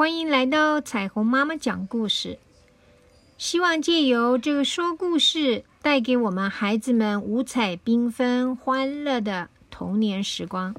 欢迎来到彩虹妈妈讲故事。希望借由这个说故事带给我们孩子们五彩缤纷欢乐的童年时光。